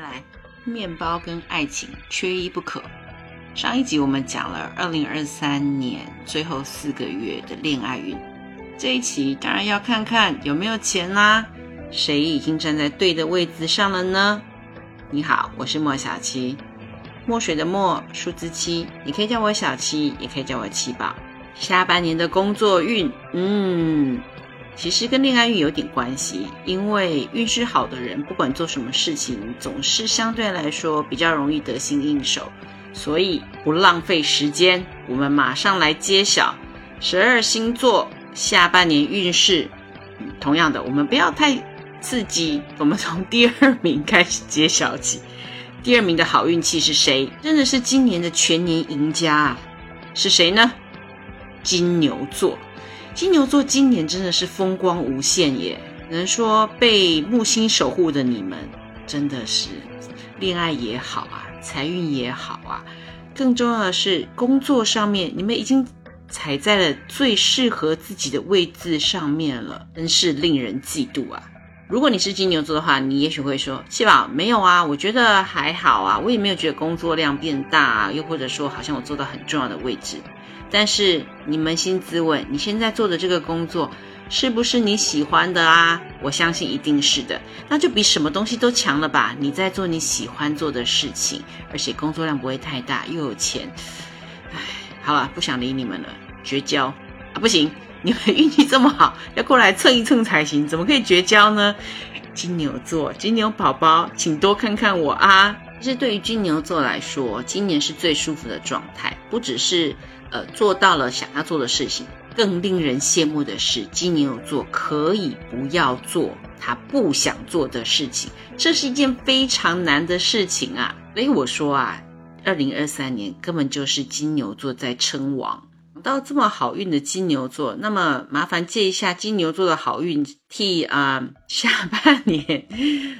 来，面包跟爱情缺一不可。上一集我们讲了二零二三年最后四个月的恋爱运，这一期当然要看看有没有钱啦，谁已经站在对的位置上了呢？你好，我是莫小七，墨水的墨，数字七，你可以叫我小七，也可以叫我七宝。下半年的工作运，嗯。其实跟恋爱运有点关系，因为运势好的人，不管做什么事情，总是相对来说比较容易得心应手。所以不浪费时间，我们马上来揭晓十二星座下半年运势。同样的，我们不要太刺激，我们从第二名开始揭晓起。第二名的好运气是谁？真的是今年的全年赢家啊！是谁呢？金牛座。金牛座今年真的是风光无限耶！能说被木星守护的你们，真的是恋爱也好啊，财运也好啊，更重要的是工作上面，你们已经踩在了最适合自己的位置上面了，真是令人嫉妒啊！如果你是金牛座的话，你也许会说：“七宝没有啊，我觉得还好啊，我也没有觉得工作量变大，啊，又或者说好像我做到很重要的位置。”但是你扪心自问，你现在做的这个工作是不是你喜欢的啊？我相信一定是的，那就比什么东西都强了吧？你在做你喜欢做的事情，而且工作量不会太大，又有钱。唉，好了，不想理你们了，绝交啊！不行，你们运气这么好，要过来蹭一蹭才行，怎么可以绝交呢？金牛座，金牛宝宝，请多看看我啊！其实对于金牛座来说，今年是最舒服的状态，不只是。呃，做到了想要做的事情，更令人羡慕的是，金牛座可以不要做他不想做的事情，这是一件非常难的事情啊。所以我说啊，二零二三年根本就是金牛座在称王。到这么好运的金牛座，那么麻烦借一下金牛座的好运，替啊下半年，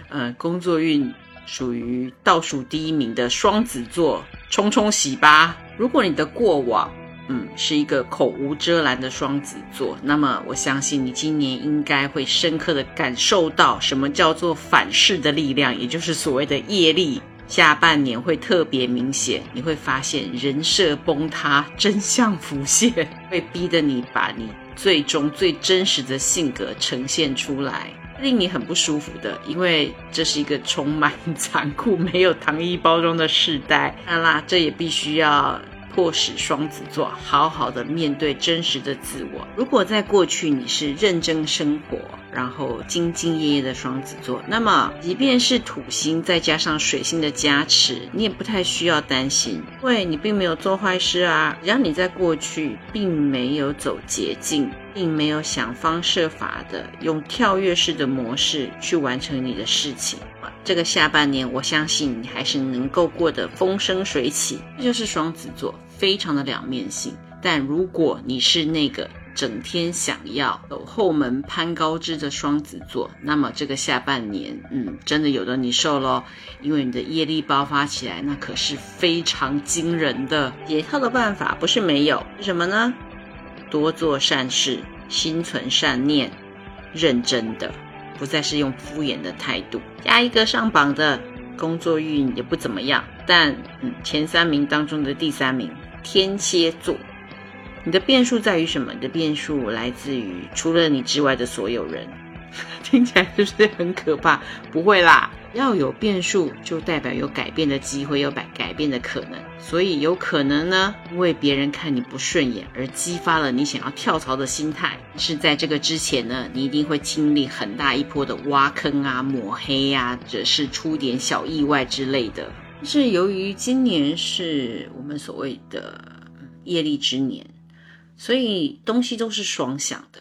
呃，工作运属于倒数第一名的双子座冲冲喜吧。如果你的过往，嗯，是一个口无遮拦的双子座。那么，我相信你今年应该会深刻的感受到什么叫做反噬的力量，也就是所谓的业力。下半年会特别明显，你会发现人设崩塌，真相浮现，会逼得你把你最终最真实的性格呈现出来，令你很不舒服的，因为这是一个充满残酷、没有糖衣包装的时代。当然啦，这也必须要。迫使双子座好好的面对真实的自我。如果在过去你是认真生活，然后兢兢业业的双子座，那么即便是土星再加上水星的加持，你也不太需要担心，因为你并没有做坏事啊。只要你在过去并没有走捷径，并没有想方设法的用跳跃式的模式去完成你的事情。这个下半年，我相信你还是能够过得风生水起。这就是双子座，非常的两面性。但如果你是那个整天想要走后门攀高枝的双子座，那么这个下半年，嗯，真的有的你受喽，因为你的业力爆发起来，那可是非常惊人的。解套的办法不是没有，是什么呢？多做善事，心存善念，认真的。不再是用敷衍的态度。下一个上榜的工作运也不怎么样，但，前三名当中的第三名，天蝎座。你的变数在于什么？你的变数来自于除了你之外的所有人。听起来是不是很可怕？不会啦。要有变数，就代表有改变的机会，有改改变的可能。所以有可能呢，因为别人看你不顺眼，而激发了你想要跳槽的心态。是在这个之前呢，你一定会经历很大一波的挖坑啊、抹黑呀，或者是出点小意外之类的。是由于今年是我们所谓的业力之年，所以东西都是双向的。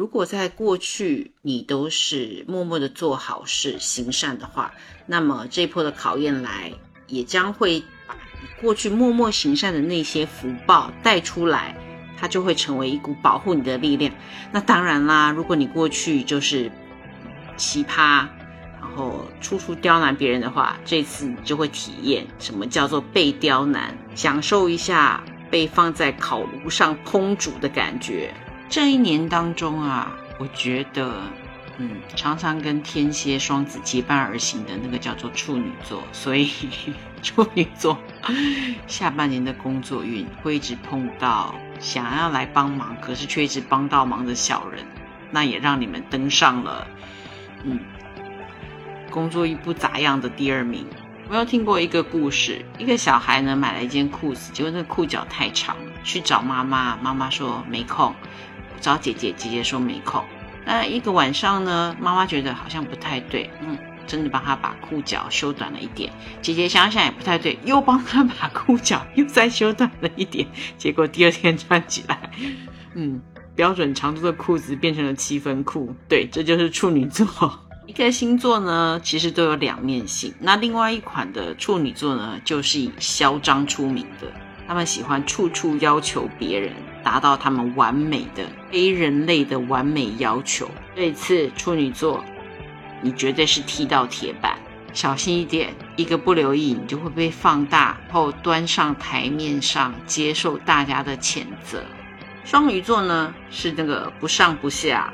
如果在过去你都是默默的做好事、行善的话，那么这波的考验来，也将会把你过去默默行善的那些福报带出来，它就会成为一股保护你的力量。那当然啦，如果你过去就是奇葩，然后处处刁难别人的话，这次你就会体验什么叫做被刁难，享受一下被放在烤炉上烹煮的感觉。这一年当中啊，我觉得嗯，常常跟天蝎、双子结伴而行的那个叫做处女座，所以 处女座下半年的工作运会一直碰到想要来帮忙，可是却一直帮到忙的小人，那也让你们登上了嗯工作运不咋样的第二名。我有听过一个故事，一个小孩呢买了一件裤子，结果那个裤脚太长，去找妈妈，妈妈说没空；找姐姐，姐姐说没空。那一个晚上呢，妈妈觉得好像不太对，嗯，真的帮他把裤脚修短了一点。姐姐想想也不太对，又帮他把裤脚又再修短了一点。结果第二天穿起来，嗯，标准长度的裤子变成了七分裤。对，这就是处女座。一个星座呢，其实都有两面性。那另外一款的处女座呢，就是以嚣张出名的。他们喜欢处处要求别人，达到他们完美的非人类的完美要求。这一次处女座，你绝对是踢到铁板，小心一点，一个不留意，你就会被放大后端上台面上，接受大家的谴责。双鱼座呢，是那个不上不下，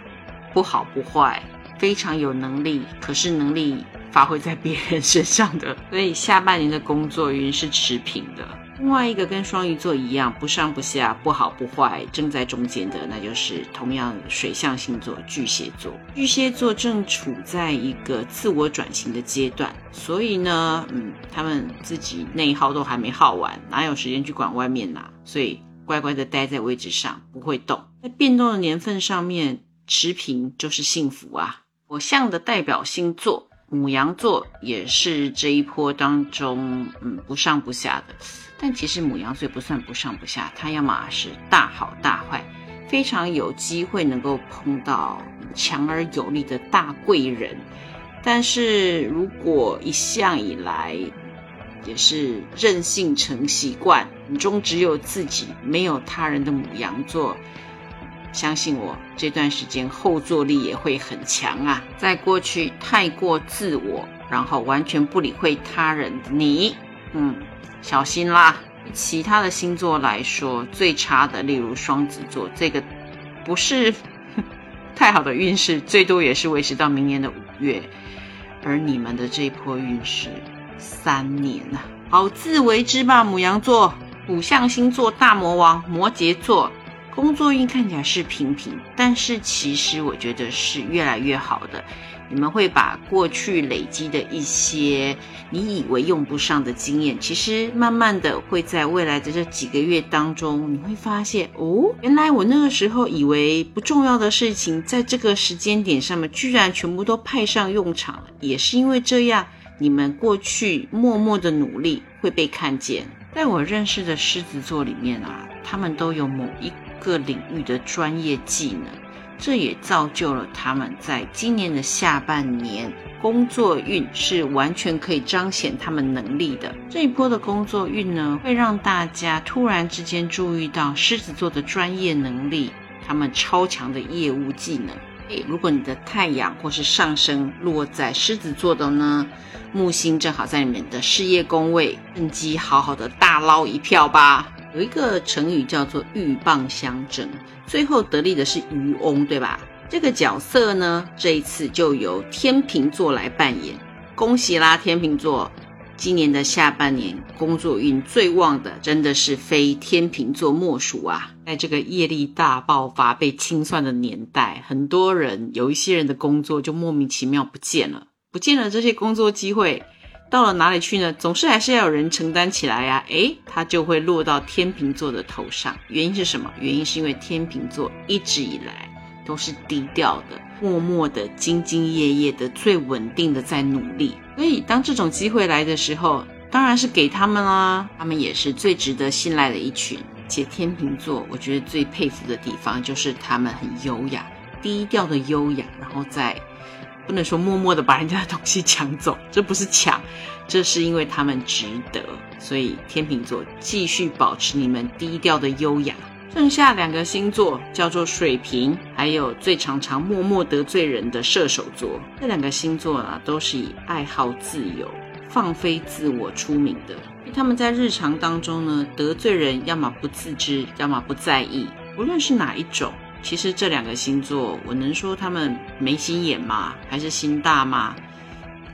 不好不坏，非常有能力，可是能力发挥在别人身上的，所以下半年的工作运是持平的。另外一个跟双鱼座一样不上不下、不好不坏、正在中间的，那就是同样水象星座巨蟹座。巨蟹座正处在一个自我转型的阶段，所以呢，嗯，他们自己内耗都还没耗完，哪有时间去管外面呐？所以乖乖的待在位置上，不会动。在变动的年份上面，持平就是幸福啊！火象的代表星座母羊座也是这一波当中，嗯，不上不下的。但其实母羊座不算不上不下，它要么是大好大坏，非常有机会能够碰到强而有力的大贵人。但是如果一向以来也是任性成习惯，眼中只有自己没有他人的母羊座，相信我，这段时间后坐力也会很强啊。在过去太过自我，然后完全不理会他人你，嗯。小心啦！其他的星座来说，最差的，例如双子座，这个不是 太好的运势，最多也是维持到明年的五月。而你们的这一波运势三年啊，好自为之吧。母羊座、五象星座大魔王摩羯座，工作运看起来是平平，但是其实我觉得是越来越好的。你们会把过去累积的一些你以为用不上的经验，其实慢慢的会在未来的这几个月当中，你会发现哦，原来我那个时候以为不重要的事情，在这个时间点上面，居然全部都派上用场了。也是因为这样，你们过去默默的努力会被看见。在我认识的狮子座里面啊，他们都有某一各领域的专业技能。这也造就了他们在今年的下半年工作运是完全可以彰显他们能力的。这一波的工作运呢，会让大家突然之间注意到狮子座的专业能力，他们超强的业务技能。诶，如果你的太阳或是上升落在狮子座的呢，木星正好在你们的事业宫位，趁机好好的大捞一票吧。有一个成语叫做鹬蚌相争，最后得利的是渔翁，对吧？这个角色呢，这一次就由天秤座来扮演。恭喜啦，天秤座！今年的下半年工作运最旺的，真的是非天秤座莫属啊！在这个业力大爆发、被清算的年代，很多人有一些人的工作就莫名其妙不见了，不见了这些工作机会。到了哪里去呢？总是还是要有人承担起来呀。诶，他就会落到天秤座的头上。原因是什么？原因是因为天秤座一直以来都是低调的、默默的、兢兢业业的、最稳定的在努力。所以当这种机会来的时候，当然是给他们啦。他们也是最值得信赖的一群。且天秤座，我觉得最佩服的地方就是他们很优雅、低调的优雅，然后在。不能说默默的把人家的东西抢走，这不是抢，这是因为他们值得。所以天秤座继续保持你们低调的优雅。剩下两个星座叫做水瓶，还有最常常默默得罪人的射手座。这两个星座啊，都是以爱好自由、放飞自我出名的。他们在日常当中呢，得罪人要么不自知，要么不在意。无论是哪一种，其实这两个星座，我能说他们没心眼吗？还是心大吗？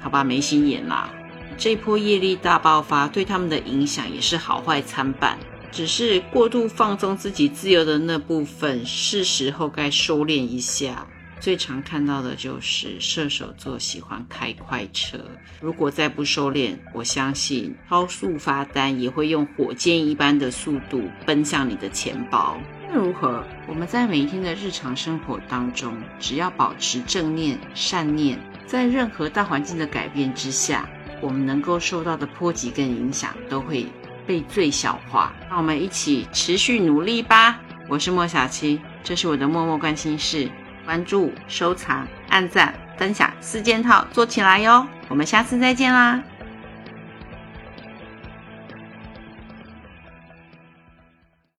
好吧，没心眼啦。这波业力大爆发对他们的影响也是好坏参半，只是过度放纵自己自由的那部分，是时候该收敛一下。最常看到的就是射手座喜欢开快车，如果再不收敛，我相信超速发单也会用火箭一般的速度奔向你的钱包。如何？我们在每一天的日常生活当中，只要保持正念、善念，在任何大环境的改变之下，我们能够受到的波及跟影响都会被最小化。让我们一起持续努力吧！我是莫小七，这是我的默默关心事。关注、收藏、按赞、分享四件套，做起来哟！我们下次再见啦！